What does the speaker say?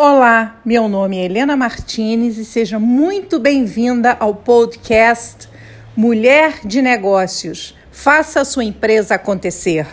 Olá, meu nome é Helena Martinez e seja muito bem-vinda ao podcast Mulher de Negócios. Faça a sua empresa acontecer.